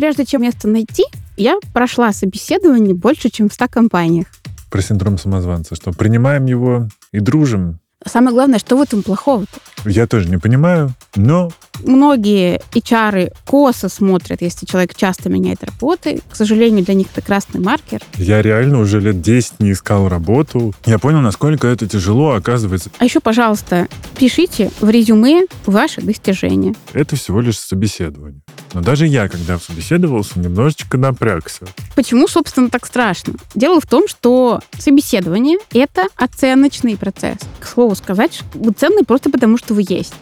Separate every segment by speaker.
Speaker 1: прежде чем место найти, я прошла собеседование больше, чем в 100 компаниях.
Speaker 2: Про синдром самозванца, что принимаем его и дружим.
Speaker 1: Самое главное, что в этом плохого-то?
Speaker 2: Я тоже не понимаю, но...
Speaker 1: Многие HR косо смотрят, если человек часто меняет работы. К сожалению, для них это красный маркер.
Speaker 2: Я реально уже лет 10 не искал работу. Я понял, насколько это тяжело, оказывается.
Speaker 1: А еще, пожалуйста, пишите в резюме ваши достижения.
Speaker 2: Это всего лишь собеседование. Но даже я, когда собеседовался, немножечко напрягся.
Speaker 1: Почему, собственно, так страшно? Дело в том, что собеседование — это оценочный процесс. К слову сказать, вы ценны просто потому, что вы есть.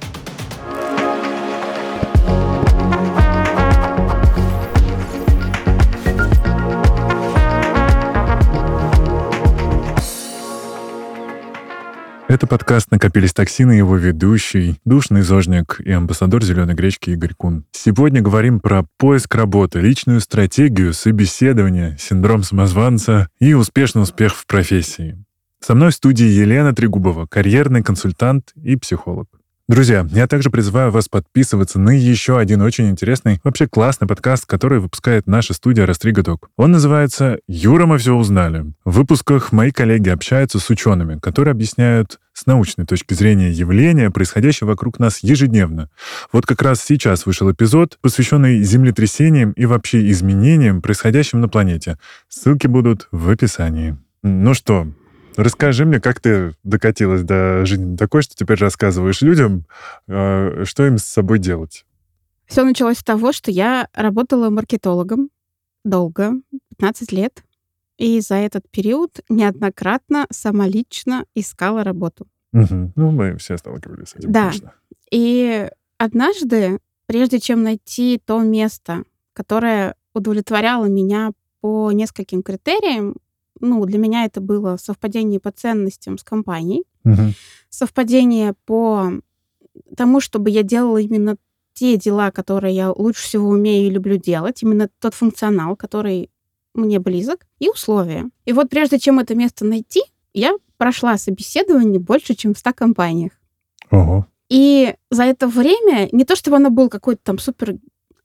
Speaker 2: Это подкаст «Накопились токсины», его ведущий, душный зожник и амбассадор «Зеленой гречки» Игорь Кун. Сегодня говорим про поиск работы, личную стратегию, собеседование, синдром самозванца и успешный успех в профессии. Со мной в студии Елена Трегубова, карьерный консультант и психолог. Друзья, я также призываю вас подписываться на еще один очень интересный, вообще классный подкаст, который выпускает наша студия Растригадок. Он называется «Юра, мы все узнали». В выпусках мои коллеги общаются с учеными, которые объясняют с научной точки зрения явления, происходящего вокруг нас ежедневно. Вот как раз сейчас вышел эпизод, посвященный землетрясениям и вообще изменениям, происходящим на планете. Ссылки будут в описании. Ну что, Расскажи мне, как ты докатилась до жизни такой, что теперь рассказываешь людям, э, что им с собой делать?
Speaker 1: Все началось с того, что я работала маркетологом долго, 15 лет, и за этот период неоднократно самолично искала работу.
Speaker 2: Угу. Ну, мы все сталкивались с этим,
Speaker 1: Да.
Speaker 2: конечно.
Speaker 1: И однажды, прежде чем найти то место, которое удовлетворяло меня по нескольким критериям, ну, для меня это было совпадение по ценностям с компанией,
Speaker 2: Мгм.
Speaker 1: совпадение по тому, чтобы я делала именно те дела, которые я лучше всего умею и люблю делать, именно тот функционал, который мне близок, и условия. И вот прежде чем это место найти, я прошла собеседование больше, чем в 100 компаниях.
Speaker 2: Ого.
Speaker 1: И за это время, не то чтобы оно было какое-то там супер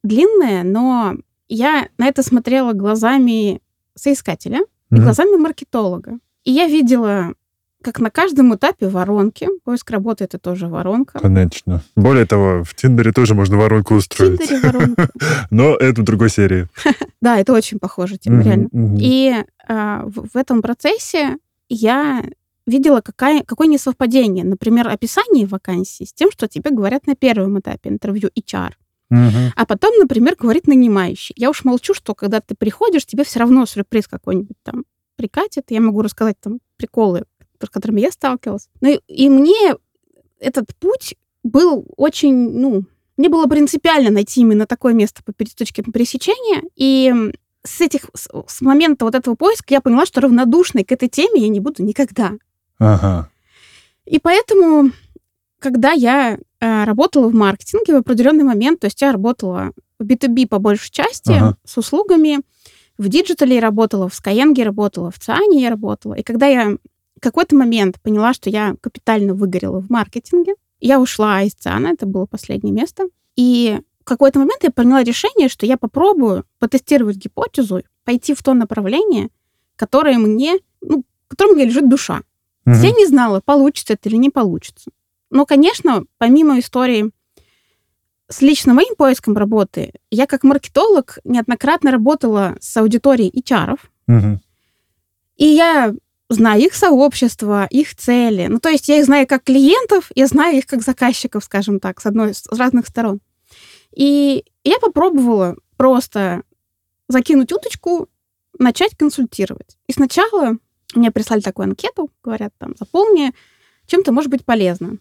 Speaker 1: длинное, но я на это смотрела глазами соискателя и глазами маркетолога. И я видела, как на каждом этапе воронки, поиск работы это тоже воронка.
Speaker 2: Конечно. Более того, в Тиндере тоже можно воронку
Speaker 1: В
Speaker 2: устроить.
Speaker 1: Тиндере воронка.
Speaker 2: Но это в другой серии.
Speaker 1: Да, это очень похоже,
Speaker 2: Мгм,
Speaker 1: реально. И а, в, в этом процессе я видела, какая, какое несовпадение, например, описание вакансии с тем, что тебе говорят на первом этапе интервью HR.
Speaker 2: Мгм.
Speaker 1: А потом, например, говорит нанимающий. Я уж молчу, что когда ты приходишь, тебе все равно сюрприз какой-нибудь там прикатит. Я могу рассказать там приколы, с которыми я сталкивалась. Ну и, и мне этот путь был очень, ну, мне было принципиально найти именно такое место по точке пересечения. И с этих, с, момента вот этого поиска я поняла, что равнодушной к этой теме я не буду никогда.
Speaker 2: Ага.
Speaker 1: И поэтому, когда я работала в маркетинге в определенный момент, то есть я работала в B2B по большей части
Speaker 2: Ага.
Speaker 1: с услугами, в digital е я работала, в Skyeng я работала, в Циане я работала. И когда я в какой-то момент поняла, что я капитально выгорела в маркетинге, я ушла из Циана, это было последнее место. И в какой-то момент я приняла решение, что я попробую потестировать гипотезу, пойти в то направление, которое мне, ну, в котором мне лежит душа.
Speaker 2: Мгм.
Speaker 1: Я не знала, получится это или не получится. Но, конечно, помимо истории с лично моим поиском работы, я как маркетолог неоднократно работала с аудиторией HR,
Speaker 2: Мгм.
Speaker 1: и я знаю их сообщество, их цели. Ну, то есть я их знаю как клиентов, я знаю их как заказчиков, скажем так, с одной с разных сторон. И я попробовала просто закинуть уточку, начать консультировать. И сначала мне прислали такую анкету, говорят, там, заполни, чем-то может быть полезно.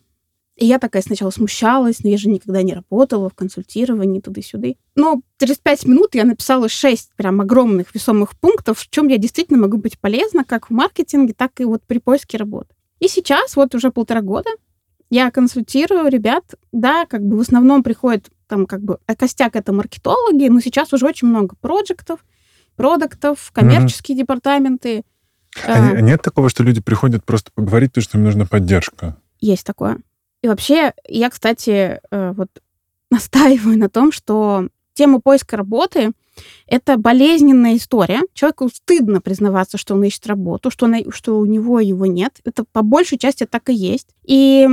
Speaker 1: И я такая сначала смущалась, но я же никогда не работала в консультировании туда-сюда. Но через пять минут я написала шесть прям огромных весомых пунктов, в чем я действительно могу быть полезна, как в маркетинге, так и вот при поиске работы. И сейчас, вот уже полтора года, я консультирую ребят, да, как бы в основном приходят там как бы а костяк это маркетологи, но сейчас уже очень много проектов, продуктов, коммерческие департаменты.
Speaker 2: А
Speaker 1: Э,
Speaker 2: не- нет такого, что люди приходят просто поговорить, потому что им нужна поддержка?
Speaker 1: Есть такое. И вообще, я, кстати, э, вот настаиваю на том, что тема поиска работы Это болезненная история. Человеку стыдно признаваться, что он ищет работу, что, он, что у него его нет. Это по большей части так и есть. И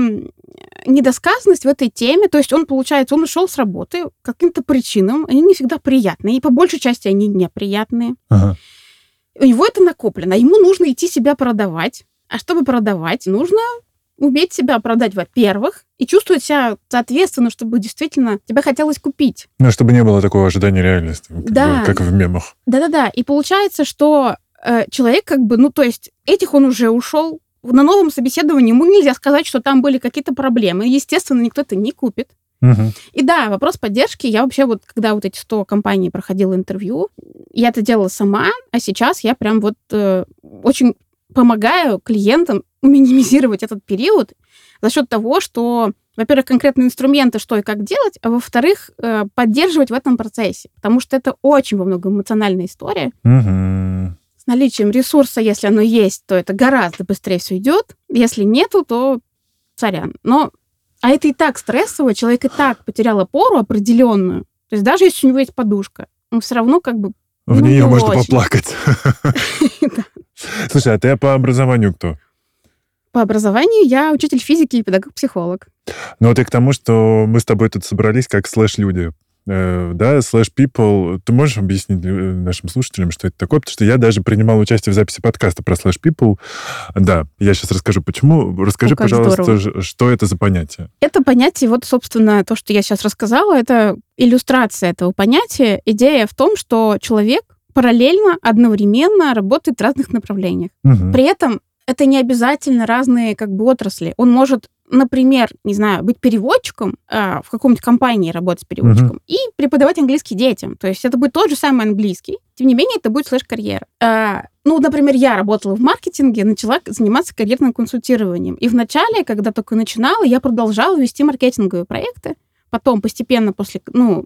Speaker 1: недосказанность в этой теме, то есть он, получается, он ушел с работы каким-то причинам, они не всегда приятные, и по большей части они неприятные. Ага. У него это накоплено, ему нужно идти себя продавать. А чтобы продавать, нужно уметь себя оправдать, во-первых, и чувствовать себя соответственно, чтобы действительно тебя хотелось купить.
Speaker 2: Ну, чтобы не было такого ожидания реальности, как, да. бы, как в мемах.
Speaker 1: Да-да-да. И получается, что э, человек как бы, ну, то есть этих он уже ушел, на новом собеседовании ему нельзя сказать, что там были какие-то проблемы. Естественно, никто это не купит. Угу. И да, вопрос поддержки. Я вообще вот, когда вот эти 100 компаний проходила интервью, я это делала сама, а сейчас я прям вот э, очень помогаю клиентам минимизировать этот период за счет того, что, во-первых, конкретные инструменты, что и как делать, а во-вторых, э, поддерживать в этом процессе, потому что это очень во многом эмоциональная история. Угу. С наличием ресурса, если оно есть, то это гораздо быстрее все идет. Если нету, то сорян. Но а это и так стрессово, человек и так потерял опору определенную. То есть даже если у него есть подушка, он все равно как бы
Speaker 2: в ну, нее можно очень. поплакать. Слушай, а ты по образованию кто?
Speaker 1: По образованию я учитель физики и педагог-психолог.
Speaker 2: Ну вот и к тому, что мы с тобой тут собрались как слэш-люди. Э, да, слэш people. Ты можешь объяснить э, нашим слушателям, что это такое? Потому что я даже принимал участие в записи подкаста про слэш people. Да, я сейчас расскажу, почему. Расскажи, О, пожалуйста, здорово. что это за понятие?
Speaker 1: Это понятие, вот, собственно, то, что я сейчас рассказала, это иллюстрация этого понятия. Идея в том, что человек параллельно, одновременно работает в разных направлениях. Угу. При этом это не обязательно разные как бы отрасли. Он может, например, не знаю, быть переводчиком, э, в каком-нибудь компании работать переводчиком угу. и преподавать английский детям. То есть это будет тот же самый английский. Тем не менее, это будет слэш-карьера. Э, ну, например, я работала в маркетинге, начала заниматься карьерным консультированием. И вначале, когда только начинала, я продолжала вести маркетинговые проекты. Потом постепенно после, ну,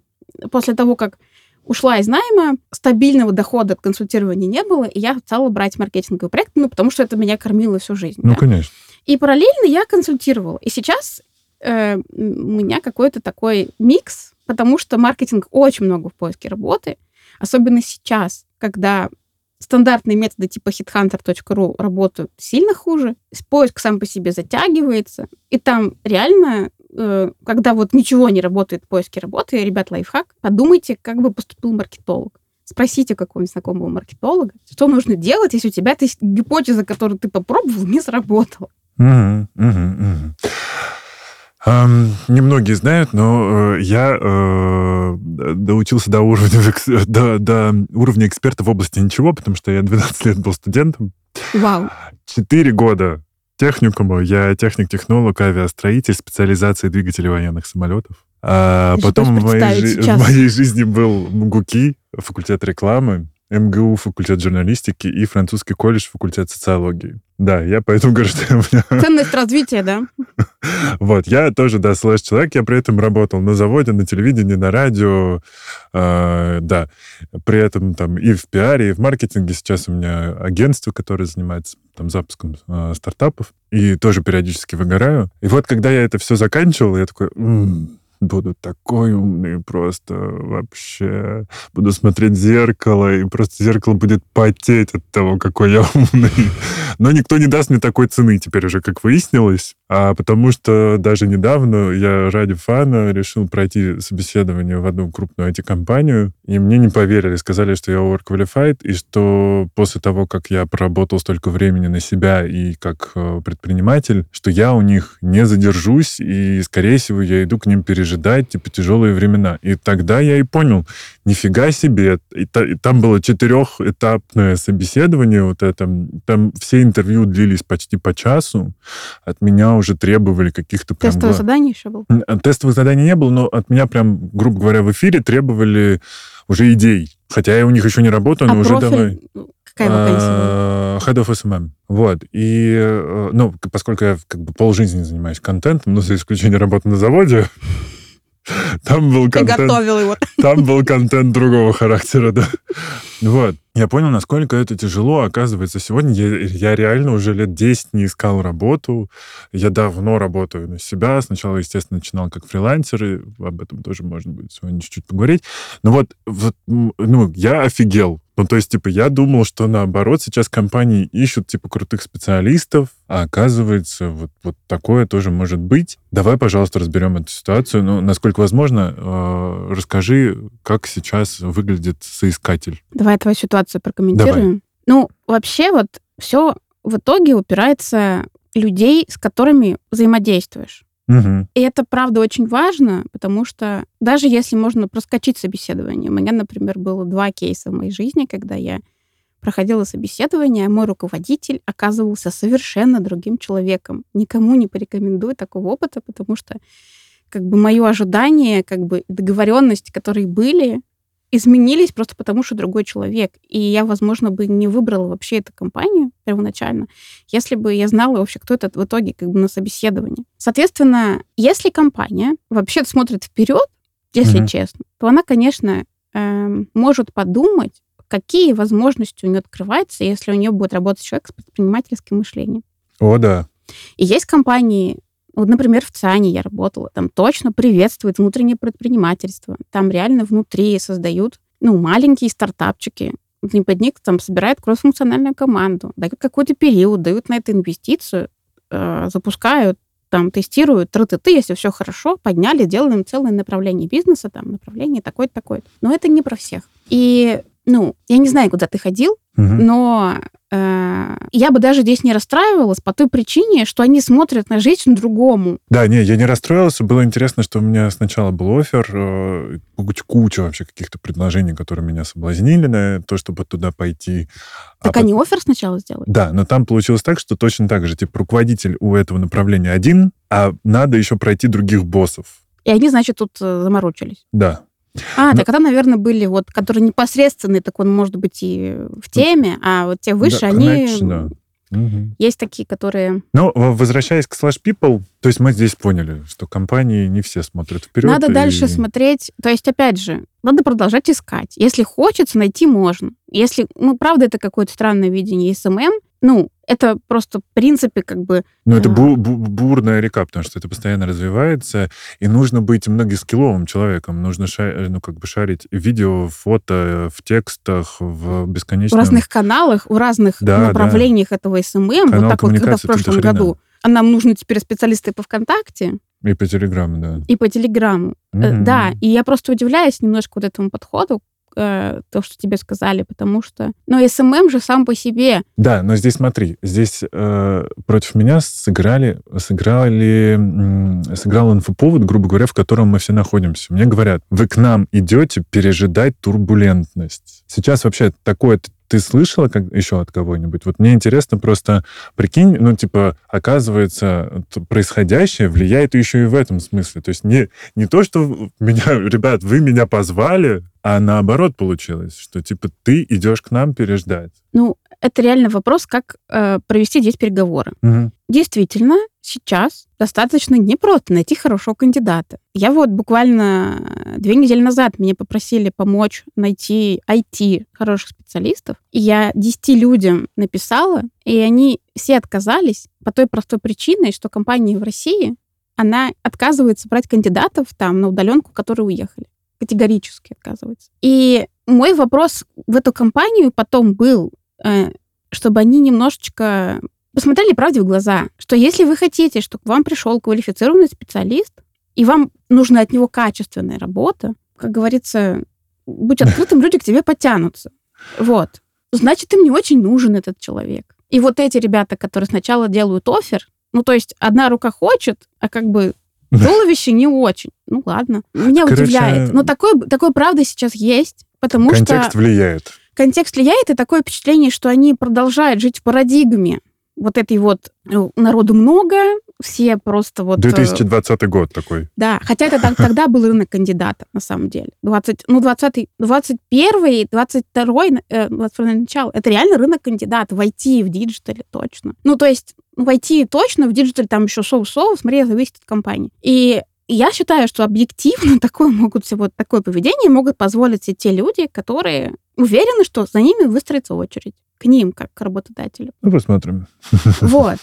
Speaker 1: после того, как ушла из найма, стабильного дохода от консультирования не было, и я стала брать маркетинговые проекты, ну, потому что это меня кормило всю жизнь.
Speaker 2: Ну, да? конечно.
Speaker 1: И параллельно я консультировала. И сейчас э, у меня какой-то такой микс, потому что маркетинг очень много в поиске работы, особенно сейчас, когда стандартные методы типа headhunter.ru работают сильно хуже, поиск сам по себе затягивается, и там реально когда вот ничего не работает в поиске работы, ребят, лайфхак, подумайте, как бы поступил маркетолог. Спросите какого-нибудь знакомого маркетолога, что нужно делать, если у тебя есть гипотеза, которую ты попробовал, не сработала. Угу, угу,
Speaker 2: угу. Um, немногие знают, но э, я э, доучился до уровня, до, до уровня эксперта в области ничего, потому что я 12 лет был студентом.
Speaker 1: Вау.
Speaker 2: Четыре года техникуму. Я техник-технолог, авиастроитель, специализации двигателей военных самолетов. А потом в моей, в моей жизни был МГУКИ, факультет рекламы, МГУ, факультет журналистики и французский колледж, факультет социологии. Да, я поэтому говорю, что меня...
Speaker 1: Ценность развития, да?
Speaker 2: Вот, я тоже, да, слэш-человек, я при этом работал на заводе, на телевидении, на радио, э, да, при этом там и в пиаре, и в маркетинге. Сейчас у меня агентство, которое занимается там запуском э, стартапов, и тоже периодически выгораю. И вот, когда я это все заканчивал, я такой... М-м, буду такой умный просто вообще. Буду смотреть в зеркало, и просто зеркало будет потеть от того, какой я умный. Но никто не даст мне такой цены теперь уже, как выяснилось. А потому что даже недавно я ради фана решил пройти собеседование в одну крупную IT-компанию, и мне не поверили, сказали, что я overqualified, и что после того, как я проработал столько времени на себя и как э, предприниматель, что я у них не задержусь, и, скорее всего, я иду к ним пережидать, типа, тяжелые времена. И тогда я и понял, нифига себе, и, там было четырехэтапное собеседование, вот это, там все интервью длились почти по часу, от меня уже требовали каких-то
Speaker 1: прям... Тестовое задание еще было?
Speaker 2: Тестовых заданий не было, но от меня прям, грубо говоря, в эфире требовали уже идей. Хотя я у них еще не работаю, но а уже профиль? давай...
Speaker 1: Какая вакансия была?
Speaker 2: Head of SMM. Вот. И, э, ну, поскольку я как бы полжизни занимаюсь контентом, ну, за исключением работы на заводе, там был контент...
Speaker 1: готовил его.
Speaker 2: Там был контент другого характера, да. Вот. Я понял, насколько это тяжело. Оказывается, сегодня я, я реально уже лет 10 не искал работу. Я давно работаю на себя. Сначала, естественно, начинал как фрилансер, и об этом тоже можно будет сегодня чуть-чуть поговорить. Но вот, вот ну, я офигел ну, то есть, типа, я думал, что наоборот, сейчас компании ищут, типа, крутых специалистов, а оказывается, вот, вот такое тоже может быть. Давай, пожалуйста, разберем эту ситуацию. Ну, насколько возможно, э, расскажи, как сейчас выглядит соискатель.
Speaker 1: Давай твою ситуацию прокомментируем. Давай. Ну, вообще, вот все в итоге упирается людей, с которыми взаимодействуешь.
Speaker 2: Угу.
Speaker 1: И это, правда, очень важно, потому что даже если можно проскочить собеседование, у меня, например, было два кейса в моей жизни, когда я проходила собеседование, а мой руководитель оказывался совершенно другим человеком. Никому не порекомендую такого опыта, потому что как бы мое ожидание, как бы договоренности, которые были, изменились просто потому, что другой человек. И я, возможно, бы не выбрала вообще эту компанию первоначально, если бы я знала вообще, кто это в итоге как бы на собеседовании. Соответственно, если компания вообще смотрит вперед, если mm-hmm. честно, то она, конечно, э, может подумать, какие возможности у нее открываются, если у нее будет работать человек с предпринимательским мышлением.
Speaker 2: О, да.
Speaker 1: И есть компании, вот, например, в ЦАНе я работала, там точно приветствует внутреннее предпринимательство. Там реально внутри создают, ну, маленькие стартапчики, под там собирают кроссфункциональную команду, дают какой-то период, дают на это инвестицию, э, запускают, там, тестируют, тры-ты-ты, если все хорошо, подняли, делаем целое направление бизнеса, там, направление такое-то, такое-то. Но это не про всех. И, ну, я не знаю, куда ты ходил, угу. но Э, я бы даже здесь не расстраивалась по той причине, что они смотрят на жизнь другому.
Speaker 2: Да, не, я не расстроился. Было интересно, что у меня сначала был офер, э, куча вообще каких-то предложений, которые меня соблазнили на то, чтобы туда пойти.
Speaker 1: А так а они офер сначала сделали?
Speaker 2: Да, но там получилось так, что точно так же, типа, руководитель у этого направления один, а надо еще пройти других боссов.
Speaker 1: И они, значит, тут э, заморочились.
Speaker 2: Да.
Speaker 1: А, Но... так это, наверное, были вот, которые непосредственные, так он может быть и в теме, а вот те выше, да, они... Конечно. Угу. Есть такие, которые...
Speaker 2: Ну, возвращаясь к Slash People, то есть мы здесь поняли, что компании не все смотрят вперед.
Speaker 1: Надо
Speaker 2: и...
Speaker 1: дальше смотреть. То есть, опять же, надо продолжать искать. Если хочется, найти можно. Если, ну, правда, это какое-то странное видение SMM, ну, это просто, в принципе, как бы...
Speaker 2: Ну, это бу- бу- бурная река, потому что это постоянно развивается, и нужно быть многоскилловым человеком. Нужно ша- ну, как бы шарить видео, фото, в текстах, в бесконечном...
Speaker 1: В разных каналах, в разных да, направлениях да. этого SMM. Канал вот так вот, когда в прошлом году. А нам нужны теперь специалисты по ВКонтакте.
Speaker 2: И по Телеграмму, да.
Speaker 1: И по Телеграмму. Mm-hmm. Да, и я просто удивляюсь немножко вот этому подходу, э, то, что тебе сказали, потому что... Но SMM же сам по себе.
Speaker 2: Да, но здесь смотри, здесь э, против меня сыграли, сыграли, э, сыграл инфоповод, грубо говоря, в котором мы все находимся. Мне говорят, вы к нам идете пережидать турбулентность. Сейчас вообще такое ты слышала как, еще от кого-нибудь? Вот мне интересно просто, прикинь, ну, типа, оказывается, происходящее влияет еще и в этом смысле. То есть не, не то, что меня, ребят, вы меня позвали, а наоборот получилось, что, типа, ты идешь к нам переждать.
Speaker 1: Ну, это реально вопрос, как э, провести здесь переговоры.
Speaker 2: Угу.
Speaker 1: Действительно, сейчас достаточно непросто найти хорошего кандидата. Я вот буквально две недели назад меня попросили помочь найти IT хороших специалистов. И я 10 людям написала, и они все отказались по той простой причине, что компания в России, она отказывается брать кандидатов там на удаленку, которые уехали. Категорически отказывается. И мой вопрос в эту компанию потом был, Э, чтобы они немножечко посмотрели правде в глаза, что если вы хотите, чтобы к вам пришел квалифицированный специалист, и вам нужна от него качественная работа, как говорится, будь открытым, люди к тебе потянутся. Вот. Значит, им не очень нужен этот человек. И вот эти ребята, которые сначала делают офер, ну, то есть одна рука хочет, а как бы туловище не очень. Ну, ладно. Меня Короче, удивляет. Но такое, такое правда сейчас есть, потому
Speaker 2: контекст что... Контекст влияет
Speaker 1: контекст влияет, и такое впечатление, что они продолжают жить в парадигме вот этой вот ну, народу много, все просто вот...
Speaker 2: 2020 э, год такой.
Speaker 1: Да, хотя это тогда был рынок кандидатов, на самом деле. 20, ну, 20, 21, 22, 22 начало. Это реально рынок кандидатов в IT, в digital е точно. Ну, то есть в IT точно, в digital е там еще so-so, смотри, зависит от компании. И я считаю, что объективно такое могут вот такое поведение могут позволить себе те люди, которые уверены, что за ними выстроится очередь к ним, как к работодателю.
Speaker 2: Ну, посмотрим.
Speaker 1: Вот.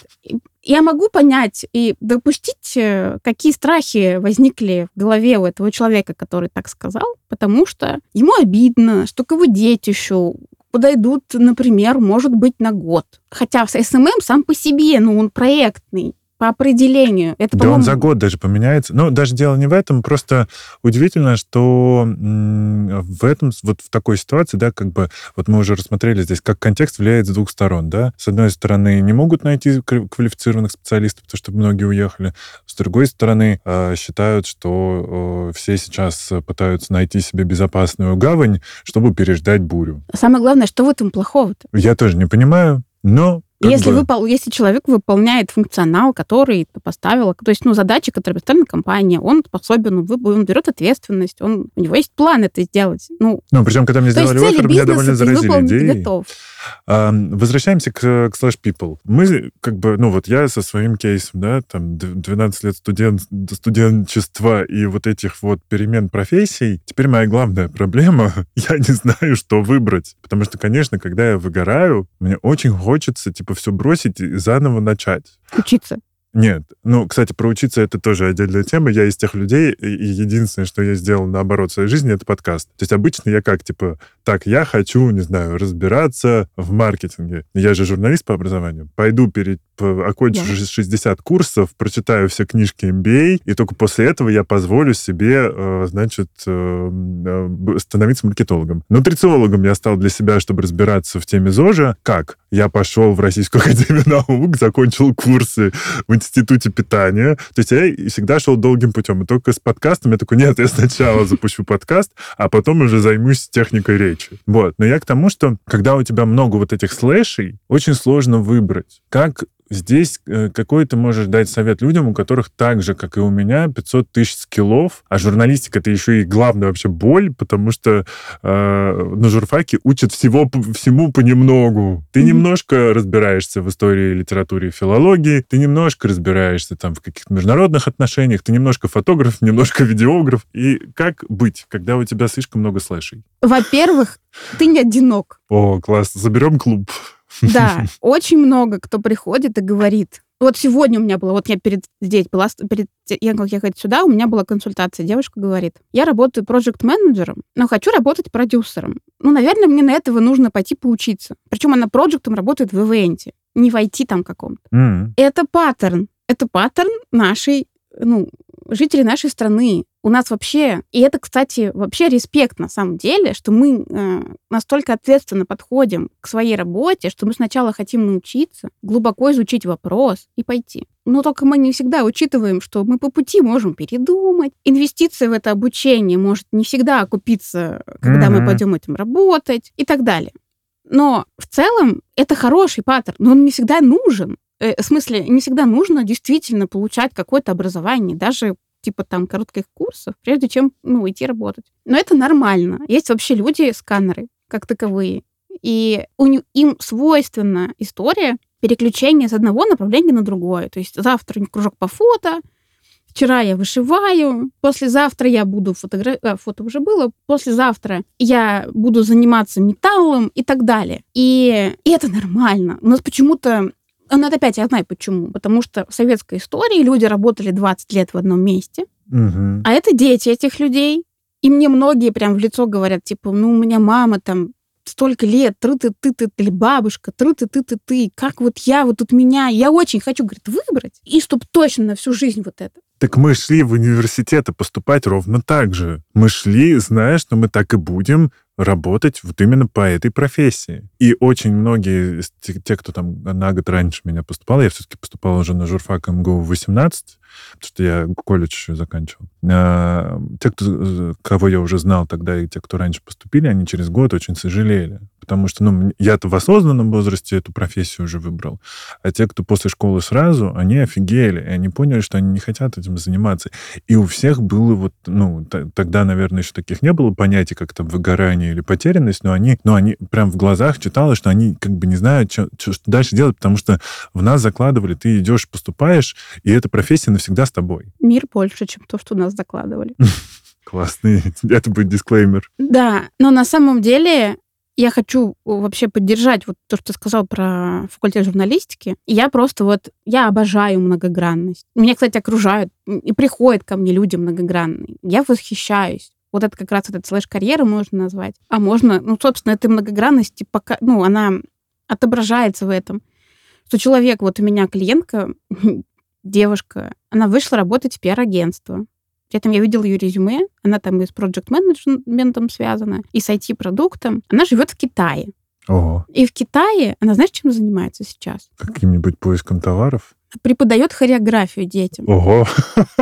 Speaker 1: Я могу понять и допустить, э, какие страхи возникли в голове у этого человека, который так сказал, потому что ему обидно, что к его детищу подойдут, например, может быть, на год. Хотя с SMM сам по себе, ну, он проектный по определению. Это,
Speaker 2: да он за год даже поменяется. Ну, даже дело не в этом, просто удивительно, что в этом, вот в такой ситуации, да, как бы, вот мы уже рассмотрели здесь, как контекст влияет с двух сторон, да. С одной стороны, не могут найти квалифицированных специалистов, потому что многие уехали. С другой стороны, э, считают, что э, все сейчас пытаются найти себе безопасную гавань, чтобы переждать бурю.
Speaker 1: Самое главное, что в этом плохого-то?
Speaker 2: Я тоже не понимаю, но
Speaker 1: если, бы... выпол... если человек выполняет функционал, который ты поставила, то есть, ну, задачи, которые поставила компания, он способен, он берет ответственность, он, у него есть план это сделать. Ну,
Speaker 2: ну причем, когда мне сделали офер, меня довольно заразили идеи. Готов. А, возвращаемся к, к Slash People. Мы, как бы, ну, вот я со своим кейсом, да, там, 12 лет студент, студенчества и вот этих вот перемен профессий, теперь моя главная проблема, я не знаю, что выбрать. Потому что, конечно, когда я выгораю, мне очень хочется, типа, все бросить и заново начать.
Speaker 1: Учиться.
Speaker 2: Нет. Ну, кстати, про учиться это тоже отдельная тема. Я из тех людей, и единственное, что я сделал наоборот в своей жизни, это подкаст. То есть обычно я как, типа, так, я хочу, не знаю, разбираться в маркетинге. Я же журналист по образованию. Пойду перед, окончу yeah. 60 курсов, прочитаю все книжки MBA, и только после этого я позволю себе, э, значит, э, э, становиться маркетологом. Нутрициологом я стал для себя, чтобы разбираться в теме ЗОЖа. Как? Я пошел в Российскую Академию Наук, закончил курсы в Институте питания. То есть я всегда шел долгим путем. И только с подкастом я такой, нет, я сначала запущу подкаст, а потом уже займусь техникой речи. Вот. Но я к тому, что когда у тебя много вот этих слэшей, очень сложно выбрать, как Здесь э, какой ты можешь дать совет людям, у которых так же, как и у меня, 500 тысяч скиллов, а журналистика — это еще и главная вообще боль, потому что э, на журфаке учат всего, всему понемногу. Ты mm-hmm. немножко разбираешься в истории, литературе, филологии, ты немножко разбираешься там в каких-то международных отношениях, ты немножко фотограф, немножко видеограф. И как быть, когда у тебя слишком много слэшей?
Speaker 1: Во-первых, ты не одинок.
Speaker 2: О, класс, заберем клуб.
Speaker 1: Да, очень много кто приходит и говорит. Вот сегодня у меня было, вот я перед здесь была, перед я как ехать сюда, у меня была консультация. Девушка говорит, я работаю проект-менеджером, но хочу работать продюсером. Ну, наверное, мне на этого нужно пойти поучиться. Причем она проектом работает в ивенте, не в IT там каком-то. Mm. Это паттерн. Это паттерн нашей, ну, жителей нашей страны у нас вообще, и это, кстати, вообще респект на самом деле, что мы э, настолько ответственно подходим к своей работе, что мы сначала хотим научиться, глубоко изучить вопрос и пойти. Но только мы не всегда учитываем, что мы по пути можем передумать. Инвестиция в это обучение может не всегда окупиться, когда mm-hmm. мы пойдем этим работать и так далее. Но в целом это хороший паттерн, но он не всегда нужен. Э, в смысле, не всегда нужно действительно получать какое-то образование, даже типа там коротких курсов, прежде чем, ну, идти работать. Но это нормально. Есть вообще люди-сканеры, как таковые. И у, им свойственна история переключения с одного направления на другое. То есть завтра кружок по фото, вчера я вышиваю, послезавтра я буду фотографировать, а, фото уже было, послезавтра я буду заниматься металлом и так далее. И, и это нормально. У нас почему-то ну, это опять я знаю почему. Потому что в советской истории люди работали 20 лет в одном месте, угу. а это дети этих людей. И мне многие прям в лицо говорят, типа, ну, у меня мама там столько лет, тры ты ты ты или бабушка, тры ты ты ты ты как вот я, вот тут меня, я очень хочу, говорит, выбрать, и чтобы точно на всю жизнь вот это.
Speaker 2: Так мы шли в университеты поступать ровно так же. Мы шли, зная, что мы так и будем работать вот именно по этой профессии. И очень многие, те, кто там на год раньше меня поступал, я все-таки поступал уже на журфак МГУ в 18, потому что я колледж заканчивал. А, те, кто, э, кого я уже знал тогда, и те, кто раньше поступили, они через год очень сожалели. Потому что, ну, я-то в осознанном возрасте эту профессию уже выбрал. А те, кто после школы сразу, они офигели. И они поняли, что они не хотят этим заниматься. И у всех было вот, ну, тогда, наверное, еще таких не было понятий, как там выгорание или потерянность, но они, ну, они прям в глазах читалось, что они как бы не знают, что, что дальше делать, потому что в нас закладывали, ты идешь, поступаешь, и эта профессия навсегда с тобой.
Speaker 1: Мир больше, чем то, что нас закладывали.
Speaker 2: Классный. Это будет дисклеймер.
Speaker 1: Да, но на самом деле я хочу вообще поддержать вот то, что ты сказал про факультет журналистики. Я просто вот, я обожаю многогранность. Меня, кстати, окружают и приходят ко мне люди многогранные. Я восхищаюсь. Вот это как раз этот слэш-карьера можно назвать. А можно, ну, собственно, этой многогранности пока, ну, она отображается в этом. Что человек, вот у меня клиентка, девушка, она вышла работать в пиар-агентство. При этом я видела ее резюме, она там и с проект-менеджментом связана, и с IT-продуктом. Она живет в Китае.
Speaker 2: Ого.
Speaker 1: И в Китае она, знаешь, чем занимается сейчас?
Speaker 2: Каким-нибудь поиском товаров?
Speaker 1: Преподает хореографию детям.
Speaker 2: Ого!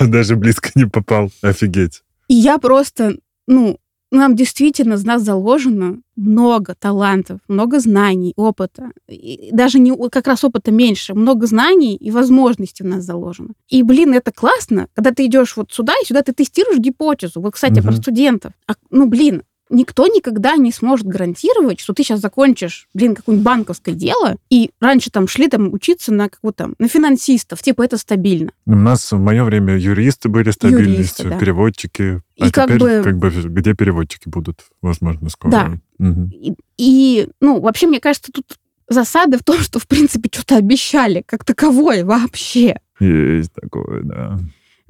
Speaker 2: Я даже близко не попал. Офигеть.
Speaker 1: И я просто, ну, нам действительно с нас заложено много талантов, много знаний, опыта. И даже не как раз опыта меньше, много знаний и возможностей у нас заложено. И, блин, это классно, когда ты идешь вот сюда и сюда, ты тестируешь гипотезу. Вот, кстати, угу. про студентов. А, ну, блин, никто никогда не сможет гарантировать, что ты сейчас закончишь, блин, какое-нибудь банковское дело, и раньше там шли там учиться на какого-то, на финансистов, типа это стабильно.
Speaker 2: У нас в мое время юристы были стабильностью, да. переводчики. И а как теперь, бы... как бы где переводчики будут, возможно, скоро.
Speaker 1: Да. Угу. И, и, ну, вообще, мне кажется, тут засада в том, что, в принципе, что-то обещали как таковое вообще.
Speaker 2: Есть такое, да.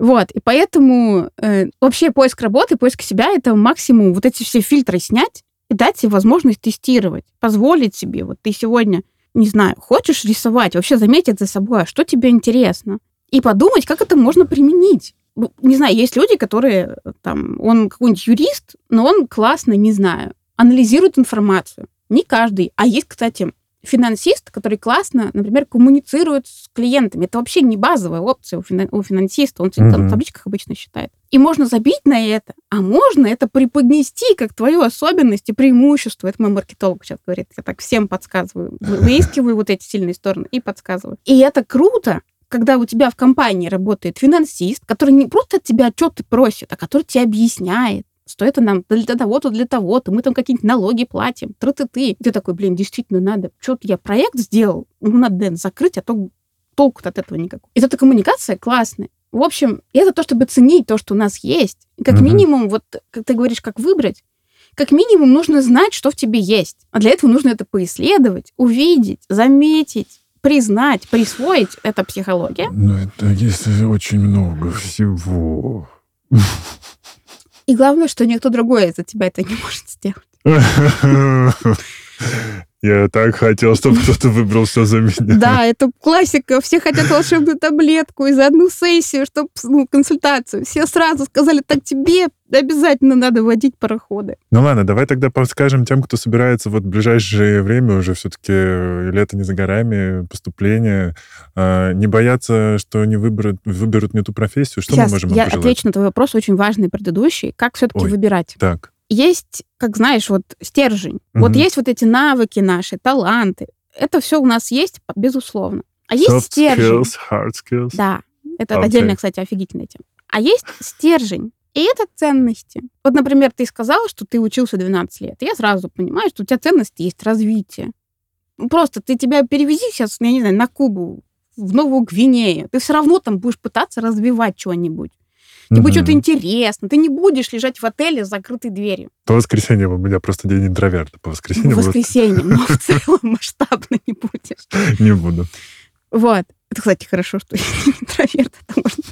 Speaker 1: Вот, и поэтому э, вообще поиск работы, поиск себя — это максимум вот эти все фильтры снять и дать себе возможность тестировать, позволить себе. Вот ты сегодня, не знаю, хочешь рисовать, вообще заметить за собой, а что тебе интересно, и подумать, как это можно применить. Не знаю, есть люди, которые, там, он какой-нибудь юрист, но он классно, не знаю, анализирует информацию. Не каждый. А есть, кстати, финансист, который классно, например, коммуницирует с клиентами. Это вообще не базовая опция у, финан- у финансиста. Он mm-hmm. в табличках обычно считает. И можно забить на это, а можно это преподнести как твою особенность и преимущество. Это мой маркетолог сейчас говорит. Я так всем подсказываю. Выискиваю вот эти сильные стороны и подсказываю. И это круто, когда у тебя в компании работает финансист, который не просто от тебя отчеты просит, а который тебе объясняет, что это нам для того-то, для того-то, мы там какие-нибудь налоги платим, тры-ты-ты. Ты такой, блин, действительно надо. Что-то я проект сделал, ну, надо Дэн закрыть, а то толку от этого никакого. И эта коммуникация классная. В общем, это то, чтобы ценить то, что у нас есть. Как угу. минимум, вот, как ты говоришь, как выбрать, как минимум нужно знать, что в тебе есть. А для этого нужно это поисследовать, увидеть, заметить, признать, присвоить. Это психология.
Speaker 2: Ну, это есть очень много всего.
Speaker 1: И главное, что никто другой за тебя это не может сделать.
Speaker 2: Я так хотел, чтобы кто-то выбрал все за меня.
Speaker 1: Да, это классика. Все хотят волшебную таблетку и за одну сессию, чтобы ну, консультацию. Все сразу сказали, так тебе обязательно надо водить пароходы.
Speaker 2: Ну ладно, давай тогда подскажем тем, кто собирается вот в ближайшее время уже все-таки лето не за горами, поступление, а, не бояться, что не выберут, выберут не ту профессию. Что
Speaker 1: Сейчас
Speaker 2: мы можем
Speaker 1: я
Speaker 2: пожелать?
Speaker 1: отвечу на твой вопрос, очень важный предыдущий. Как все-таки выбирать?
Speaker 2: Так
Speaker 1: есть, как знаешь, вот стержень. Угу. Вот есть вот эти навыки наши, таланты. Это все у нас есть, безусловно. А есть
Speaker 2: Soft
Speaker 1: стержень.
Speaker 2: Skills, hard skills.
Speaker 1: Да, это okay. отдельная, кстати, офигительная тема. А есть стержень. И это ценности. Вот, например, ты сказала, что ты учился 12 лет. И я сразу понимаю, что у тебя ценности есть развитие. Просто ты тебя перевези сейчас, я не знаю, на Кубу, в Новую Гвинею. Ты все равно там будешь пытаться развивать что-нибудь. Тебе угу. будет что-то интересно. Ты не будешь лежать в отеле с закрытой дверью.
Speaker 2: По воскресеньям у меня просто день интроверта. По воскресеньям...
Speaker 1: По воскресеньям, но в целом масштабно не будешь.
Speaker 2: Не буду.
Speaker 1: Вот. Это, кстати, хорошо, что интроверт. Это можно,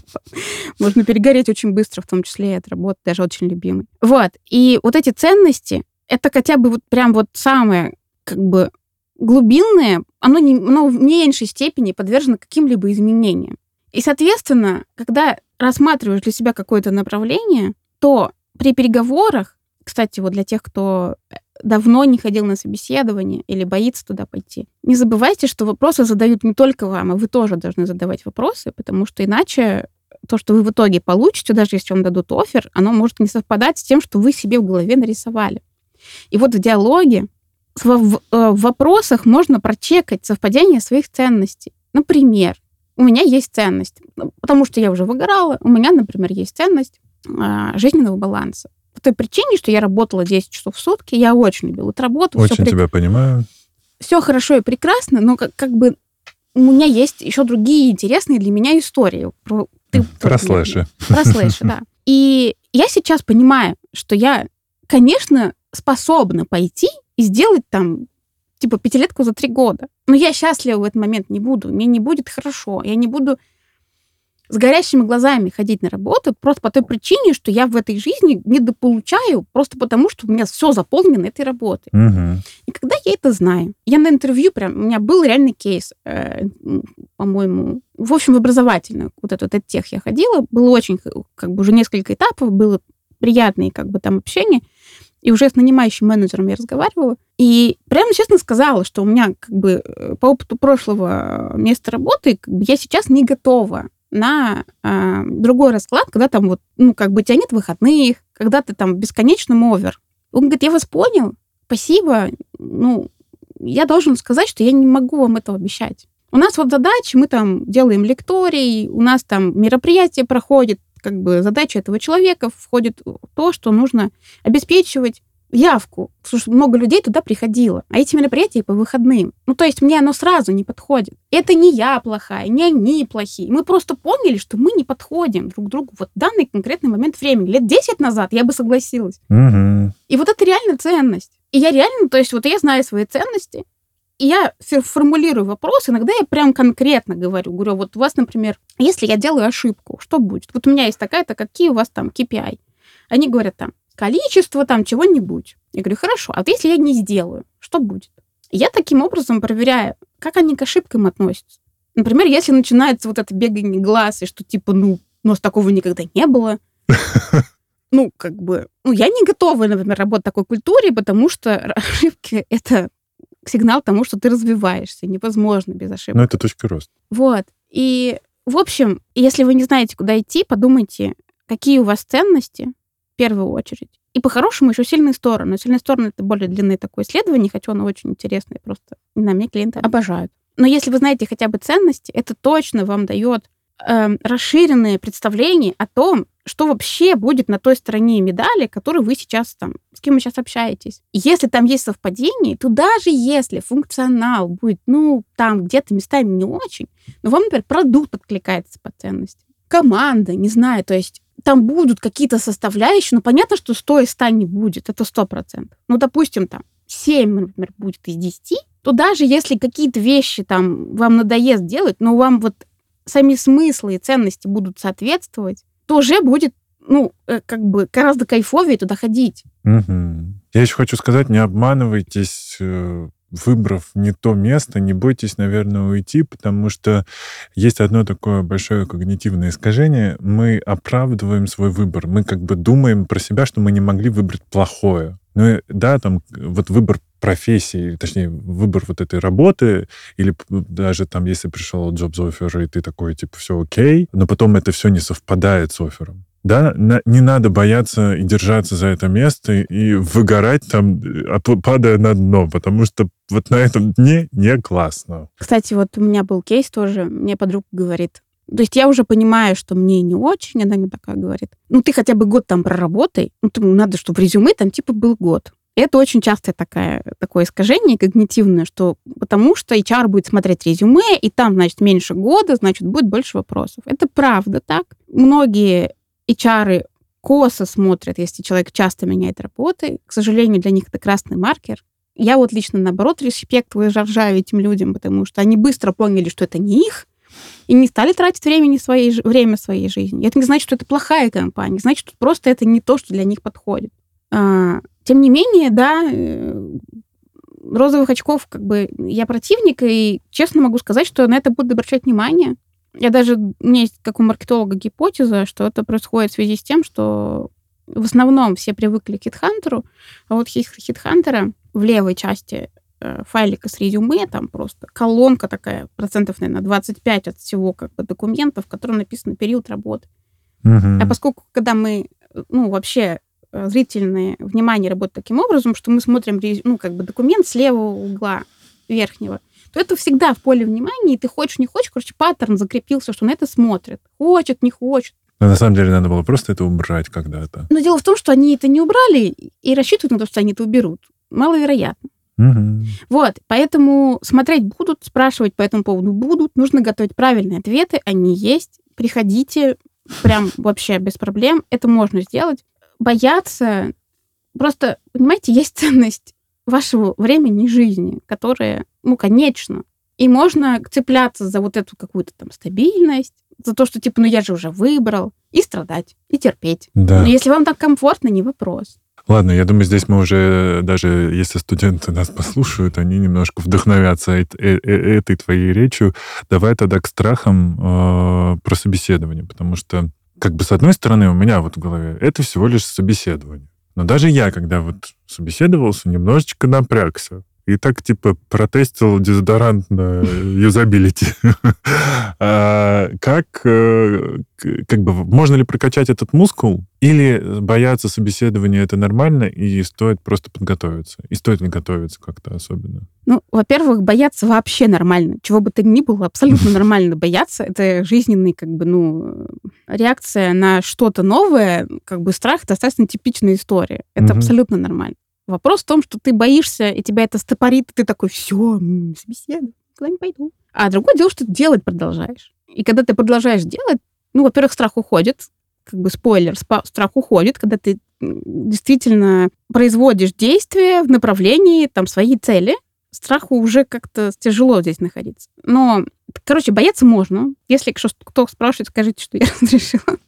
Speaker 1: можно перегореть очень быстро, в том числе и от работы, даже очень любимый. Вот. И вот эти ценности, это хотя бы вот прям вот самое, как бы, глубинное, оно, не, оно в меньшей степени подвержено каким-либо изменениям. И, соответственно, когда рассматриваешь для себя какое-то направление, то при переговорах, кстати, вот для тех, кто давно не ходил на собеседование или боится туда пойти, не забывайте, что вопросы задают не только вам, а вы тоже должны задавать вопросы, потому что иначе то, что вы в итоге получите, даже если вам дадут офер, оно может не совпадать с тем, что вы себе в голове нарисовали. И вот в диалоге, в, в, э, в вопросах можно прочекать совпадение своих ценностей. Например, у меня есть ценность. Ну, потому что я уже выгорала. У меня, например, есть ценность э, жизненного баланса. По той причине, что я работала 10 часов в сутки, я очень любила эту работу.
Speaker 2: Очень все тебя при... понимаю.
Speaker 1: Все хорошо и прекрасно, но как, как бы у меня есть еще другие интересные для меня истории.
Speaker 2: Про, ты, про слэши.
Speaker 1: Про слэши, да. И я сейчас понимаю, что я, конечно, способна пойти и сделать там типа пятилетку за три года. Но я счастлива в этот момент не буду. Мне не будет хорошо. Я не буду с горящими глазами ходить на работу просто по той причине, что я в этой жизни недополучаю просто потому, что у меня все заполнено этой работой.
Speaker 2: Угу.
Speaker 1: И когда я это знаю, я на интервью прям, у меня был реальный кейс, э, по-моему, в общем, в образовательную, вот этот, этот тех я ходила, было очень, как бы уже несколько этапов, было приятное как бы там общение, и уже с нанимающим менеджером я разговаривала, и прямо честно сказала, что у меня как бы э, по опыту прошлого места работы как бы я сейчас не готова на э, другой расклад, когда там вот, ну, как бы тебя нет выходных, когда ты там бесконечным овер. Он говорит, я вас понял, спасибо, ну, я должен сказать, что я не могу вам этого обещать. У нас вот задачи, мы там делаем лекторий, у нас там мероприятие проходит, как бы задача этого человека входит в то, что нужно обеспечивать явку, потому что много людей туда приходило. А эти мероприятия по выходным. Ну, то есть мне оно сразу не подходит. Это не я плохая, не они плохие. Мы просто поняли, что мы не подходим друг другу вот в данный конкретный момент времени. Лет 10 назад я бы согласилась.
Speaker 2: Угу.
Speaker 1: И вот это реально ценность. И я реально, то есть вот я знаю свои ценности, и я формулирую вопрос, иногда я прям конкретно говорю, говорю, вот у вас, например, если я делаю ошибку, что будет? Вот у меня есть такая-то, какие у вас там KPI? Они говорят там, количество там чего-нибудь. Я говорю, хорошо, а вот если я не сделаю, что будет? я таким образом проверяю, как они к ошибкам относятся. Например, если начинается вот это бегание глаз, и что типа, ну, у нас такого никогда не было, ну, как бы, ну, я не готова, например, работать в такой культуре, потому что ошибки — это сигнал тому, что ты развиваешься. Невозможно без ошибок.
Speaker 2: Ну, это точка роста.
Speaker 1: Вот. И, в общем, если вы не знаете, куда идти, подумайте, какие у вас ценности в первую очередь. И по-хорошему еще сильные стороны. Сильные стороны — это более длинное такое исследование, хотя оно очень интересное, просто на мне клиенты обожают. Но если вы знаете хотя бы ценности, это точно вам дает э, расширенное представление о том, что вообще будет на той стороне медали, которую вы сейчас там, с кем вы сейчас общаетесь. Если там есть совпадение, то даже если функционал будет, ну, там где-то местами не очень, но вам, например, продукт откликается по ценности, команда, не знаю, то есть там будут какие-то составляющие, но понятно, что 100 из 100 не будет, это 100%. Ну, допустим, там 7, например, будет из 10, то даже если какие-то вещи там вам надоест делать, но вам вот сами смыслы и ценности будут соответствовать, то уже будет, ну, э, как бы гораздо кайфовее туда ходить.
Speaker 2: Угу. Я еще хочу сказать, не обманывайтесь, э, выбрав не то место, не бойтесь, наверное, уйти, потому что есть одно такое большое когнитивное искажение. Мы оправдываем свой выбор. Мы как бы думаем про себя, что мы не могли выбрать плохое. Ну, да, там вот выбор профессии, точнее, выбор вот этой работы, или даже там, если пришел Jobs офер, и ты такой, типа, все окей, но потом это все не совпадает с оффером. Да, не надо бояться и держаться за это место и выгорать там, э, падая на дно, потому что вот на этом дне не классно.
Speaker 1: Кстати, вот у меня был кейс тоже, мне подруга говорит, то есть я уже понимаю, что мне не очень, она мне такая говорит, ну ты хотя бы год там проработай, ну ты, надо, чтобы резюме там типа был год. Это очень частое такое, такое искажение когнитивное, что потому что HR будет смотреть резюме, и там, значит, меньше года, значит, будет больше вопросов. Это правда так. Многие HR косо смотрят, если человек часто меняет работы. К сожалению, для них это красный маркер. Я вот лично, наоборот, респект выражаю этим людям, потому что они быстро поняли, что это не их, и не стали тратить времени своей, время своей жизни. Это не значит, что это плохая компания, значит, что просто это не то, что для них подходит. А, тем не менее, да, э, розовых очков, как бы, я противник, и честно могу сказать, что на это будут обращать внимание. Я даже, у меня есть, как у маркетолога, гипотеза, что это происходит в связи с тем, что в основном все привыкли к хитхантеру, а вот хитхантера в левой части э, файлика с резюме, там просто колонка такая, процентов, наверное, 25 от всего как бы документов, в котором написано период работы.
Speaker 2: Угу.
Speaker 1: А поскольку, когда мы, ну, вообще Э, зрительное внимание работает таким образом, что мы смотрим ну, как бы документ с левого угла верхнего, то это всегда в поле внимания, и ты хочешь, не хочешь, короче, паттерн закрепился, что на это смотрит. Хочет, не хочет.
Speaker 2: Но на самом деле надо было просто это убрать когда-то.
Speaker 1: Но дело в том, что они это не убрали и рассчитывают на то, что они это уберут. Маловероятно.
Speaker 2: Угу.
Speaker 1: Вот, поэтому смотреть будут, спрашивать по этому поводу будут, нужно готовить правильные ответы, они есть. Приходите, прям вообще без проблем, это можно сделать бояться Просто, понимаете, есть ценность вашего времени и жизни, которая, ну, конечно. И можно цепляться за вот эту какую-то там стабильность, за то, что, типа, ну, я же уже выбрал, и страдать, и терпеть.
Speaker 2: Да.
Speaker 1: Но если вам так комфортно, не вопрос.
Speaker 2: Ладно, я думаю, здесь мы уже, даже если студенты нас послушают, они немножко вдохновятся э- э- этой твоей речью. Давай тогда к страхам э, про собеседование, потому что, как бы, с одной стороны, у меня вот в голове это всего лишь собеседование. Но даже я, когда вот собеседовался, немножечко напрягся. И так, типа, протестил дезодорант на юзабилити. А Как, э, как бы, можно ли прокачать этот мускул? Или бояться собеседования это нормально, и стоит просто подготовиться? И стоит ли готовиться как-то особенно?
Speaker 1: Ну, во-первых, бояться вообще нормально. Чего бы то ни было, абсолютно нормально бояться. Это жизненный, как бы, ну, реакция на что-то новое. Как бы страх — достаточно типичная история. Это абсолютно нормально. Вопрос в том, что ты боишься, и тебя это стопорит, и ты такой, все, собеседую, куда не пойду. А другое дело, что ты делать продолжаешь. И когда ты продолжаешь делать, ну, во-первых, страх уходит, как бы спойлер, страх уходит, когда ты действительно производишь действия в направлении там своей цели, страху уже как-то тяжело здесь находиться. Но, короче, бояться можно. Если кто спрашивает, скажите, что я разрешила.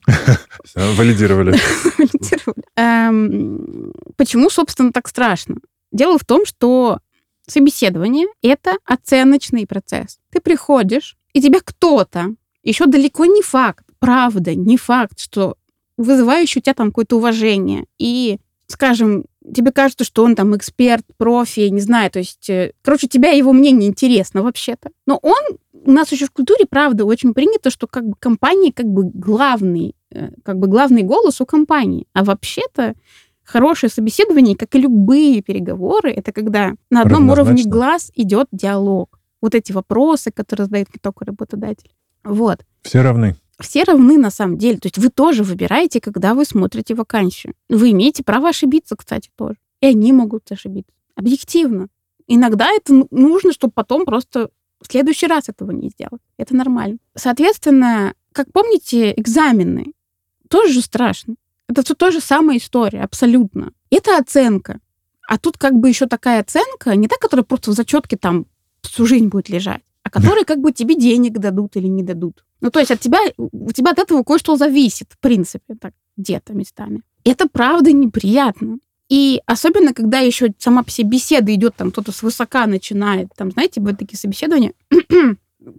Speaker 2: Валидировали.
Speaker 1: Валидировали. Эм, Почему, собственно, так страшно? Дело в том, что собеседование — это оценочный процесс. Ты приходишь, и тебя кто-то, еще далеко не факт, правда, не факт, что вызывающий у тебя там какое-то уважение. И, скажем, тебе кажется, что он там эксперт, профи, не знаю, то есть, э, короче, тебя его мнение интересно вообще-то. Но он, у нас еще в культуре, правда, очень принято, что как бы компании как бы главный, э, как бы главный голос у компании. А вообще-то хорошее собеседование, как и любые переговоры, это когда на одном уровне глаз идет диалог. Вот эти вопросы, которые задает не только работодатель. Вот
Speaker 2: Все равны.
Speaker 1: Все равны на самом деле. То есть вы тоже выбираете, когда вы смотрите вакансию. Вы имеете право ошибиться, кстати, тоже. И они могут ошибиться. Объективно. Иногда это ну- нужно, чтобы потом просто в следующий раз этого не сделать. Это нормально. Соответственно, как помните, экзамены тоже же страшно. Это все та же самая история, абсолютно. Это оценка. А тут как бы еще такая оценка, не та, которая просто в зачетке там всю жизнь будет лежать, а которая как бы тебе денег дадут или не дадут. Ну, то есть от тебя, у тебя от этого кое-что зависит, в принципе, так, где-то местами. Это правда неприятно. И особенно, когда еще сама по себе беседа идет, там кто-то свысока начинает, там, знаете, бывают такие собеседования,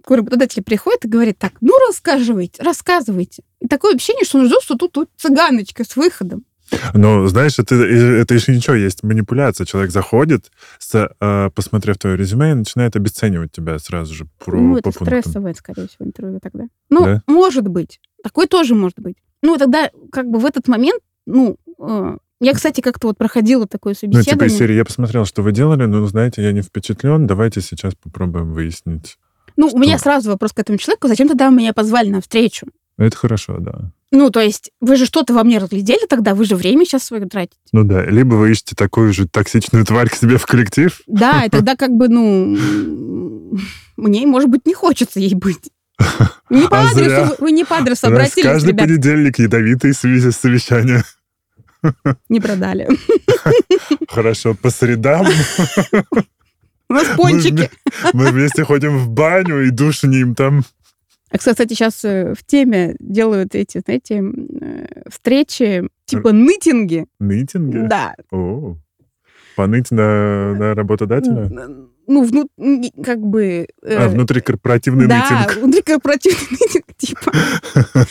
Speaker 1: работодатель приходит и говорит так, ну, рассказывайте, рассказывайте. И такое ощущение, что он ждет, что тут, тут цыганочка с выходом.
Speaker 2: Но, знаешь, это, это еще ничего, есть манипуляция. Человек заходит, с, э, посмотрев твое резюме, и начинает обесценивать тебя сразу же про,
Speaker 1: ну, это
Speaker 2: пунктам.
Speaker 1: стрессовое, скорее всего, интервью тогда. Ну,
Speaker 2: Да?
Speaker 1: может быть. Такое тоже может быть. Ну, тогда как бы в этот момент, ну, э, я, кстати, как-то вот проходила такое
Speaker 2: Ну, типа
Speaker 1: собеседование.
Speaker 2: из серии, я посмотрел, что вы делали, но, знаете, я не впечатлен, давайте сейчас попробуем выяснить.
Speaker 1: Ну,
Speaker 2: что-
Speaker 1: у меня сразу вопрос к этому человеку, зачем тогда меня позвали на встречу?
Speaker 2: Это хорошо, да.
Speaker 1: Ну, то есть, вы же что-то во мне разглядели тогда, вы же время сейчас свое тратите.
Speaker 2: Ну да, либо вы ищете такую же токсичную тварь к себе в коллектив,
Speaker 1: Да, и тогда как бы, ну, мне, может быть, не хочется ей быть. Не по
Speaker 2: А
Speaker 1: адресу,
Speaker 2: зря.
Speaker 1: вы- не по адресу
Speaker 2: нас
Speaker 1: обратились,
Speaker 2: каждый
Speaker 1: ребят,
Speaker 2: понедельник ядовитые связи совещания.
Speaker 1: не продали.
Speaker 2: Хорошо, по средам
Speaker 1: У нас
Speaker 2: мы,
Speaker 1: пончики.
Speaker 2: вме- мы вместе ходим в баню и душним там.
Speaker 1: А, кстати, сейчас в теме делают эти, знаете, э, встречи, типа нытинги.
Speaker 2: Нытинги?
Speaker 1: Да.
Speaker 2: О, поныть на, на работодателя?
Speaker 1: Ну, вну- н- как бы... э,
Speaker 2: А, внутрикорпоративный
Speaker 1: да,
Speaker 2: нытинг.
Speaker 1: внутрикорпоративный нытинг, типа.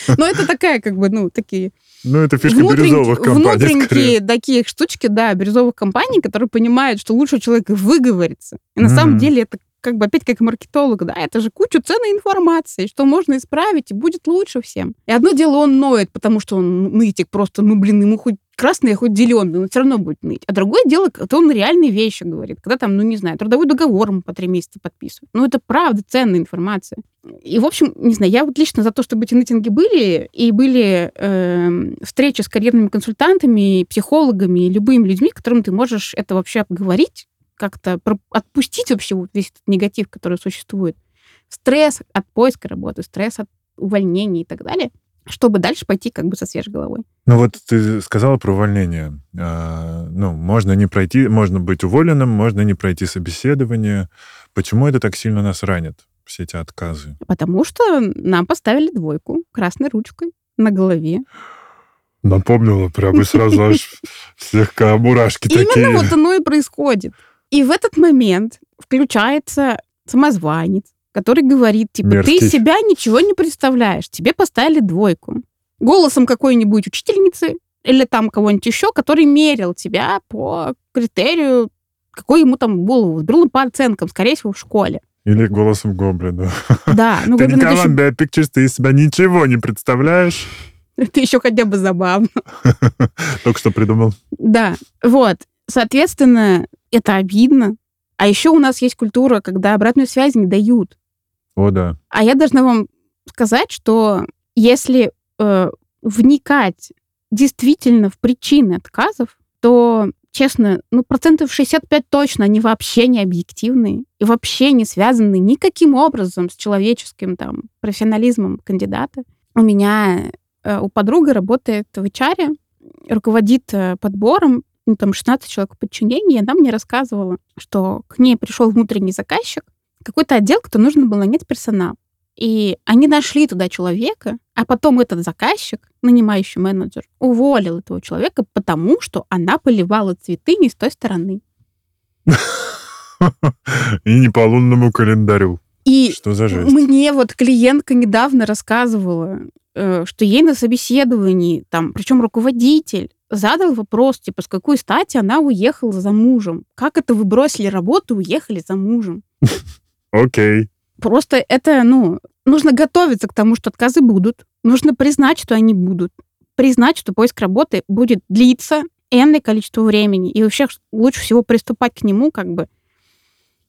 Speaker 1: Но это такая, как бы, ну, такие
Speaker 2: Ну, это фишка бирюзовых компаний,
Speaker 1: внутренние такие штучки, да, бирюзовых компаний, которые понимают, что лучше человек выговорится. И на самом деле это как бы опять как маркетолог, да, это же куча ценной информации, что можно исправить, и будет лучше всем. И одно дело он ноет, потому что он нытик просто, ну, блин, ему хоть красный, хоть зеленый, он все равно будет ныть. А другое дело, это он реальные вещи говорит, когда там, ну, не знаю, трудовой договор ему по три месяца подписывают. Ну, это правда ценная информация. И, в общем, не знаю, я вот лично за то, чтобы эти митинги были, и были эм, встречи с карьерными консультантами, психологами, любыми людьми, которым ты можешь это вообще обговорить, как-то отпустить вообще вот весь этот негатив, который существует. Стресс от поиска работы, стресс от увольнений и так далее. чтобы дальше пойти как бы со свежей головой.
Speaker 2: Ну вот ты сказала про увольнение. А, ну, можно не пройти, можно быть уволенным, можно не пройти собеседование. Почему это так сильно нас ранит, все эти отказы?
Speaker 1: Потому что нам поставили двойку красной ручкой на голове.
Speaker 2: Напомнила прямо сразу аж слегка мурашки такие.
Speaker 1: Именно вот оно и происходит. И в этот момент включается самозванец, который говорит, типа,
Speaker 2: Мерзкий.
Speaker 1: ты себя ничего не представляешь, тебе поставили двойку. Голосом какой-нибудь учительницы или там кого-нибудь еще, который мерил тебя по критерию, какой ему там голову взбрел по оценкам, скорее всего, в школе.
Speaker 2: Или голосом гоблина.
Speaker 1: Да, ну
Speaker 2: Ты
Speaker 1: Гоблин, это еще-
Speaker 2: Pictures, ты из себя ничего не представляешь.
Speaker 1: это еще хотя бы забавно.
Speaker 2: Только что придумал.
Speaker 1: Да, вот. Соответственно, это обидно. А еще у нас есть культура, когда обратную связь не дают.
Speaker 2: О, да.
Speaker 1: А я должна вам сказать, что если э, вникать действительно в причины отказов, то, честно, ну, процентов 65 точно, они вообще не объективные и вообще не связаны никаким образом с человеческим там профессионализмом кандидата. У меня э, у подруги работает в HR, руководит э, подбором, ну, там 16 человек в подчинении, и она мне рассказывала, что к ней пришел внутренний заказчик, какой-то отдел, кто нужно было нанять персонал. И они нашли туда человека, а потом этот заказчик, нанимающий менеджер, уволил этого человека, потому что она поливала цветы не с той стороны.
Speaker 2: И не по лунному календарю.
Speaker 1: И
Speaker 2: Что за жесть?
Speaker 1: мне вот клиентка недавно рассказывала, э, что ей на собеседовании, там, причем руководитель, задал вопрос, типа, с какой стати она уехала за мужем? Как это вы бросили работу и уехали за мужем?
Speaker 2: Окей.
Speaker 1: Просто это, ну, нужно готовиться к тому, что отказы будут. Нужно признать, что они будут. Признать, что поиск работы будет длиться энное количество времени. И вообще лучше всего приступать к нему как бы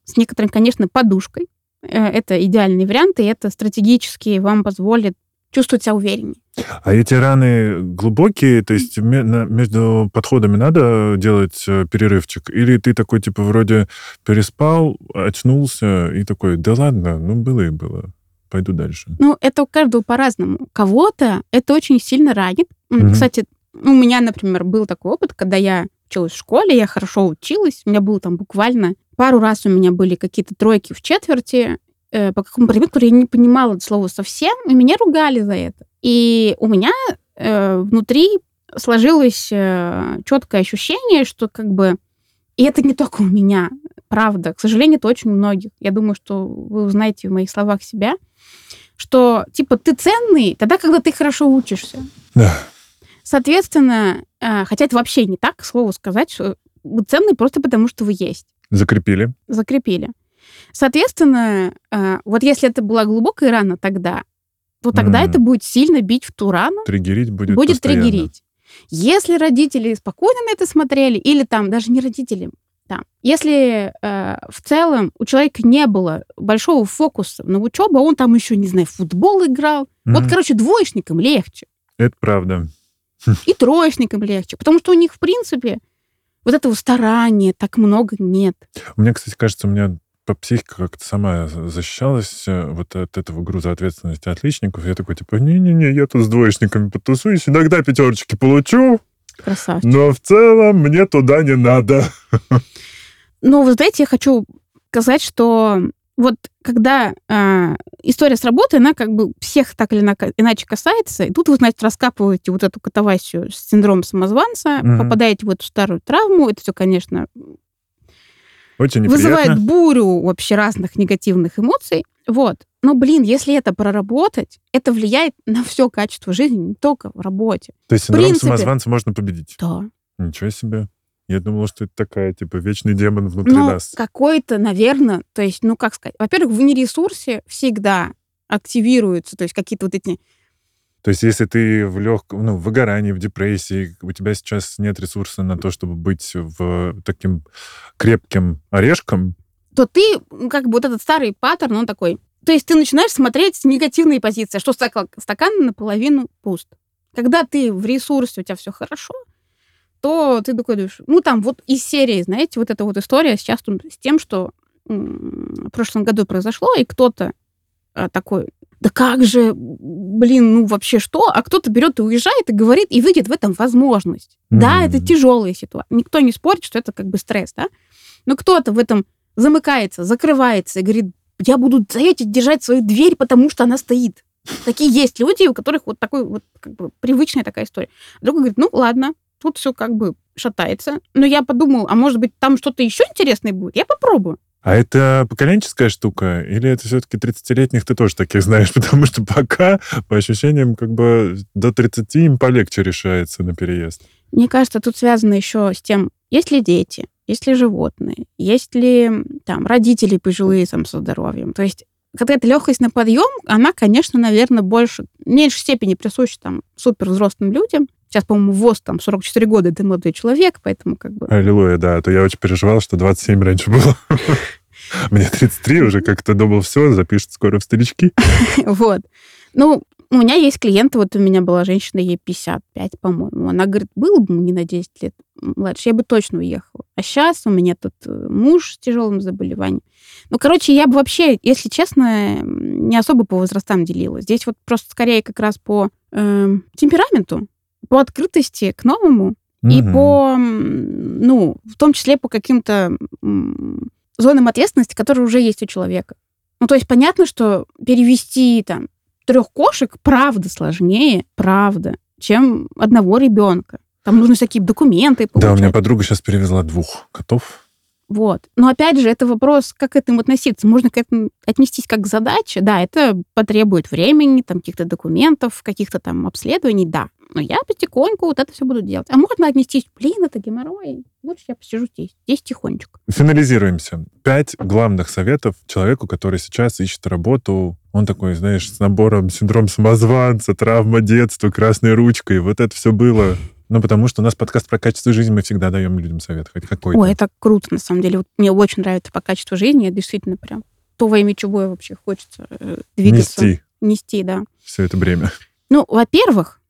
Speaker 1: с некоторой, конечно, подушкой. Э, Это идеальный вариант, и это стратегически вам позволит чувствовать себя увереннее.
Speaker 2: А эти раны глубокие, то есть между подходами надо делать э, перерывчик? Или ты такой, типа, вроде переспал, очнулся и такой, да ладно, ну было и было, пойду дальше.
Speaker 1: Ну, это у каждого по-разному. Кого-то это очень сильно ранит.
Speaker 2: Мгм.
Speaker 1: Кстати, у меня, например, был такой опыт, когда я училась в школе, я хорошо училась, у меня было там буквально пару раз у меня были какие-то тройки в четверти э, по какому предмету, который я не понимала это слово совсем, и меня ругали за это. И у меня э, внутри сложилось э, четкое ощущение, что как бы... И это не только у меня, правда. К сожалению, это очень у многих. Я думаю, что вы узнаете в моих словах себя, что, типа, ты ценный тогда, когда ты хорошо учишься.
Speaker 2: Да.
Speaker 1: Соответственно, э, хотя это вообще не так, к слову сказать, что вы ценный просто потому, что вы есть.
Speaker 2: Закрепили.
Speaker 1: Закрепили. Соответственно, э, вот если это была глубокая рана тогда, то тогда
Speaker 2: М.
Speaker 1: это будет сильно бить в ту рану,
Speaker 2: Триггерить будет
Speaker 1: будет
Speaker 2: постоянно.
Speaker 1: триггерить. Если родители спокойно на это смотрели, или там даже не родители, там, если э, в целом у человека не было большого фокуса на учебу, а он там еще, не знаю, в футбол играл, вот,
Speaker 2: Мгм.
Speaker 1: короче, двоечникам легче.
Speaker 2: Это правда.
Speaker 1: И троечникам легче, потому что у них, в принципе, вот этого старания так много нет.
Speaker 2: Мне, кстати, кажется, у меня психика как-то сама защищалась э, вот от этого груза ответственности отличников. Я такой, типа, не-не-не, я тут с двоечниками потусуюсь, иногда пятерочки получу,
Speaker 1: Красавчик.
Speaker 2: но в целом мне туда не надо.
Speaker 1: Но, вы знаете, я хочу сказать, что вот когда э, история с работой, она как бы всех так или иначе касается, и тут вы, значит, раскапываете вот эту катавасию с синдромом самозванца,
Speaker 2: Мгм.
Speaker 1: попадаете в эту старую травму, это все, конечно,
Speaker 2: Очень неприятно.
Speaker 1: вызывает бурю вообще разных негативных эмоций. Вот. Но, блин, если это проработать, это влияет на все качество жизни, не только в работе.
Speaker 2: То есть синдром
Speaker 1: принципе-
Speaker 2: самозванца можно победить.
Speaker 1: Да.
Speaker 2: Ничего себе. Я думала, что это такая, типа, вечный демон внутри
Speaker 1: Ну,
Speaker 2: нас.
Speaker 1: какой-то, наверное, то есть, ну, как сказать, во-первых, в нересурсе всегда активируются, то есть какие-то вот эти...
Speaker 2: То есть если ты в легком, ну, в выгорании, в депрессии, у тебя сейчас нет ресурса на то, чтобы быть в таким крепким орешком,
Speaker 1: то ты, как бы вот этот старый паттерн, он такой... То есть ты начинаешь смотреть с негативной позиции, что стакан, наполовину пуст. Когда ты в ресурсе, у тебя все хорошо, то ты такой думаешь, ну, там вот из серии, знаете, вот эта вот история сейчас с тем, что в прошлом году произошло, и кто-то а, такой да как же, блин, ну вообще что? А кто-то берет и уезжает и говорит, и видит в этом возможность. Mm-hmm. Да, это тяжелая ситуация. Никто не спорит, что это как бы стресс, да? Но кто-то в этом замыкается, закрывается и говорит, я буду стоять и держать свою дверь, потому что она стоит. Такие есть люди, у которых вот такой вот как бы привычная такая история. Другой говорит, ну ладно, тут все как бы шатается. Но я подумал, а может быть там что-то еще интересное будет? Я попробую.
Speaker 2: А это поколенческая штука? Или это все-таки 30-летних ты тоже таких знаешь? Потому что пока, по ощущениям, как бы до 30 им полегче решается на переезд.
Speaker 1: Мне кажется, тут связано еще с тем, есть ли дети, есть ли животные, есть ли там родители пожилые там, со здоровьем. То есть эта легкость на подъем, она, конечно, наверное, больше, в меньшей степени присуща там супер взрослым людям. Сейчас, по-моему, ВОЗ там 44 года, это молодой человек, поэтому как бы...
Speaker 2: Аллилуйя, да, а то я очень переживал, что 27 раньше было. Мне 33 уже как-то думал, все, запишут скоро в старички.
Speaker 1: Вот. Ну, у меня есть клиенты, вот у меня была женщина, ей 55, по-моему. Она говорит, было бы мне на 10 лет младше, я бы точно уехала. А сейчас у меня тут э, муж с тяжелым заболеванием. Ну, короче, я бы вообще, если честно, не особо по возрастам делила. Здесь вот просто скорее как раз по э, темпераменту, по открытости к новому mm-hmm. и по, ну, в том числе по каким-то зонам ответственности, которые уже есть у человека. Ну, то есть понятно, что перевести там трех кошек правда сложнее, правда, чем одного ребенка. Там нужны всякие документы.
Speaker 2: Получать. Да, у меня подруга сейчас перевезла двух котов.
Speaker 1: Вот. Но опять же, это вопрос, как к этому относиться. Можно к этому отнестись как к задаче. Да, это потребует времени, там, каких-то документов, каких-то там обследований, да. Но я потихоньку вот это все буду делать. А можно отнестись, блин, это геморрой. Лучше я посижу здесь, здесь тихонечко.
Speaker 2: Финализируемся. Пять главных советов человеку, который сейчас ищет работу. Он такой, знаешь, с набором синдром самозванца, травма детства, красной ручкой. Вот это все было ну, потому что у нас подкаст про качество жизни, мы всегда даем людям совет, хоть какой-то.
Speaker 1: Ой, это круто, на самом деле. Вот мне очень нравится по качеству жизни, это действительно прям то, во имя чего вообще хочется э, двигаться.
Speaker 2: Нести.
Speaker 1: Нести, да.
Speaker 2: Все это бремя.
Speaker 1: Ну, во-первых,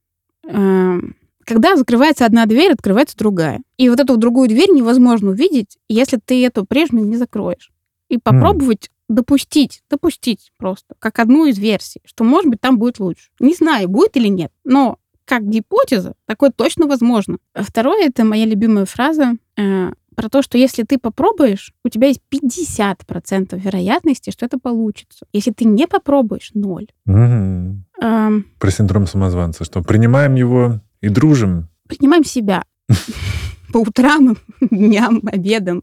Speaker 1: когда закрывается одна дверь, открывается другая. И вот эту другую дверь невозможно увидеть, если ты эту прежнюю не закроешь. И попробовать mm. допустить, допустить просто, как одну из версий, что, может быть, там будет лучше. Не знаю, будет или нет, но как гипотеза, такое точно возможно. Второе, это моя любимая фраза э, про то, что если ты попробуешь, у тебя есть 50% вероятности, что это получится. Если ты не попробуешь, ноль.
Speaker 2: Угу. Эм, про синдром самозванца, что принимаем его и дружим.
Speaker 1: Принимаем себя по утрам, дням, обедам,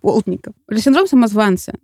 Speaker 1: полдникам. Про синдром самозванца.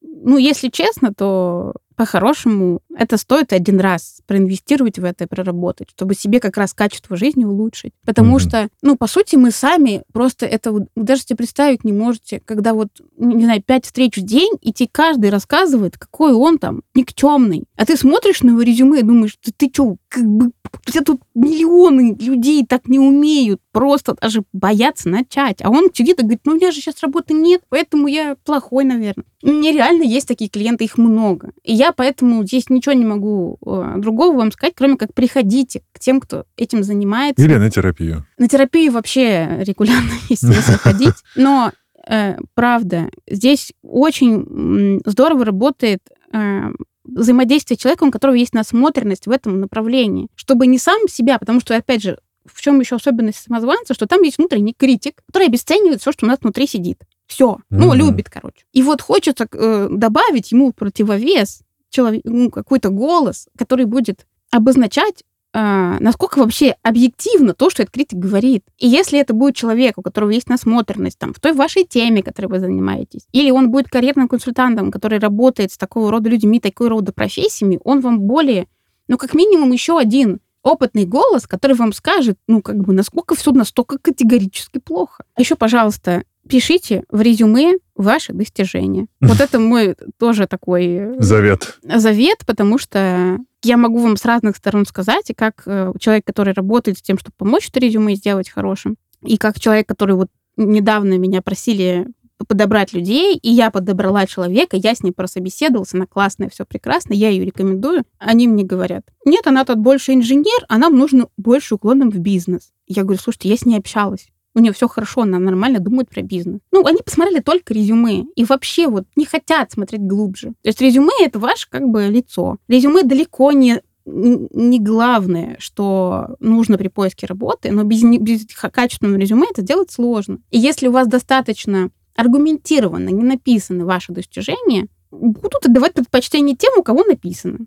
Speaker 1: Ну, если честно, то по-хорошему, это стоит один раз проинвестировать в это и проработать, чтобы себе как раз качество жизни улучшить. Потому mm-hmm. что, ну, по сути, мы сами просто это вот, даже себе представить не можете, когда вот, не знаю, пять встреч в день, и тебе каждый рассказывает, какой он там никчемный. А ты смотришь на его резюме и думаешь, ты, ты что, как бы, все тут миллионы людей так не умеют, просто даже боятся начать. А он сидит и говорит, ну, у меня же сейчас работы нет, поэтому я плохой, наверное. Нереально есть такие клиенты, их много. И я поэтому здесь ничего не могу э, другого вам сказать, кроме как приходите к тем, кто этим занимается.
Speaker 2: Или на терапию.
Speaker 1: На терапию вообще регулярно есть смысл ходить. Но э, правда, здесь очень здорово работает э, взаимодействие с человеком, у которого есть насмотренность в этом направлении, чтобы не сам себя, потому что, опять же, в чем еще особенность самозванца, что там есть внутренний критик, который обесценивает все, что у нас внутри сидит. Все. Mm-hmm. Ну, любит, короче. И вот хочется э, добавить ему противовес, человек, ну, какой-то голос, который будет обозначать, э, насколько вообще объективно то, что этот критик говорит. И если это будет человек, у которого есть насмотренность там, в той вашей теме, которой вы занимаетесь, или он будет карьерным консультантом, который работает с такого рода людьми, такой рода профессиями, он вам более, ну, как минимум, еще один опытный голос, который вам скажет, ну, как бы, насколько все настолько категорически плохо. А еще, пожалуйста, пишите в резюме ваши достижения. Вот это мой тоже такой... Э,
Speaker 2: завет.
Speaker 1: Завет, потому что я могу вам с разных сторон сказать, и как э, человек, который работает с тем, чтобы помочь это резюме сделать хорошим, и как человек, который вот недавно меня просили подобрать людей, и я подобрала человека, я с ней прособеседовался, она классная, все прекрасно, я ее рекомендую. Они мне говорят, нет, она тут больше инженер, а нам нужно больше уклоном в бизнес. Я говорю, слушайте, я с ней общалась. У нее все хорошо, она нормально думает про бизнес. Ну, они посмотрели только резюме и вообще вот не хотят смотреть глубже. То есть резюме — это ваше как бы лицо. Резюме далеко не не главное, что нужно при поиске работы, но без, без качественного резюме это делать сложно. И если у вас достаточно аргументированно не написаны ваши достижения, будут отдавать предпочтение тем, у кого написано.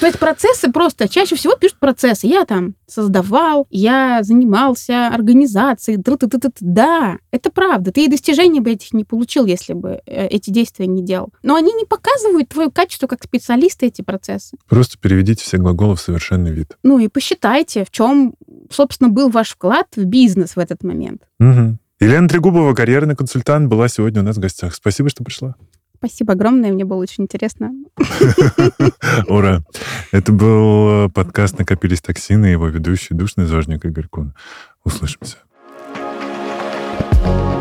Speaker 1: То есть процессы просто, чаще всего пишут процессы. Я там создавал, я занимался организацией. Да, это правда. Ты и достижений бы этих не получил, если бы э, эти действия не делал. Но они не показывают твое качество как специалиста, эти процессы.
Speaker 2: Просто переведите все глаголы в совершенный вид.
Speaker 1: Ну и посчитайте, в чем, собственно, был ваш вклад в бизнес в этот момент.
Speaker 2: Угу. Елена Трегубова, карьерный консультант, была сегодня у нас в гостях. Спасибо, что пришла.
Speaker 1: Спасибо огромное, мне было очень интересно.
Speaker 2: Ура! Это был э, подкаст «Накопились токсины» его ведущий душный зожник Игорь Кун. Услышимся. thank you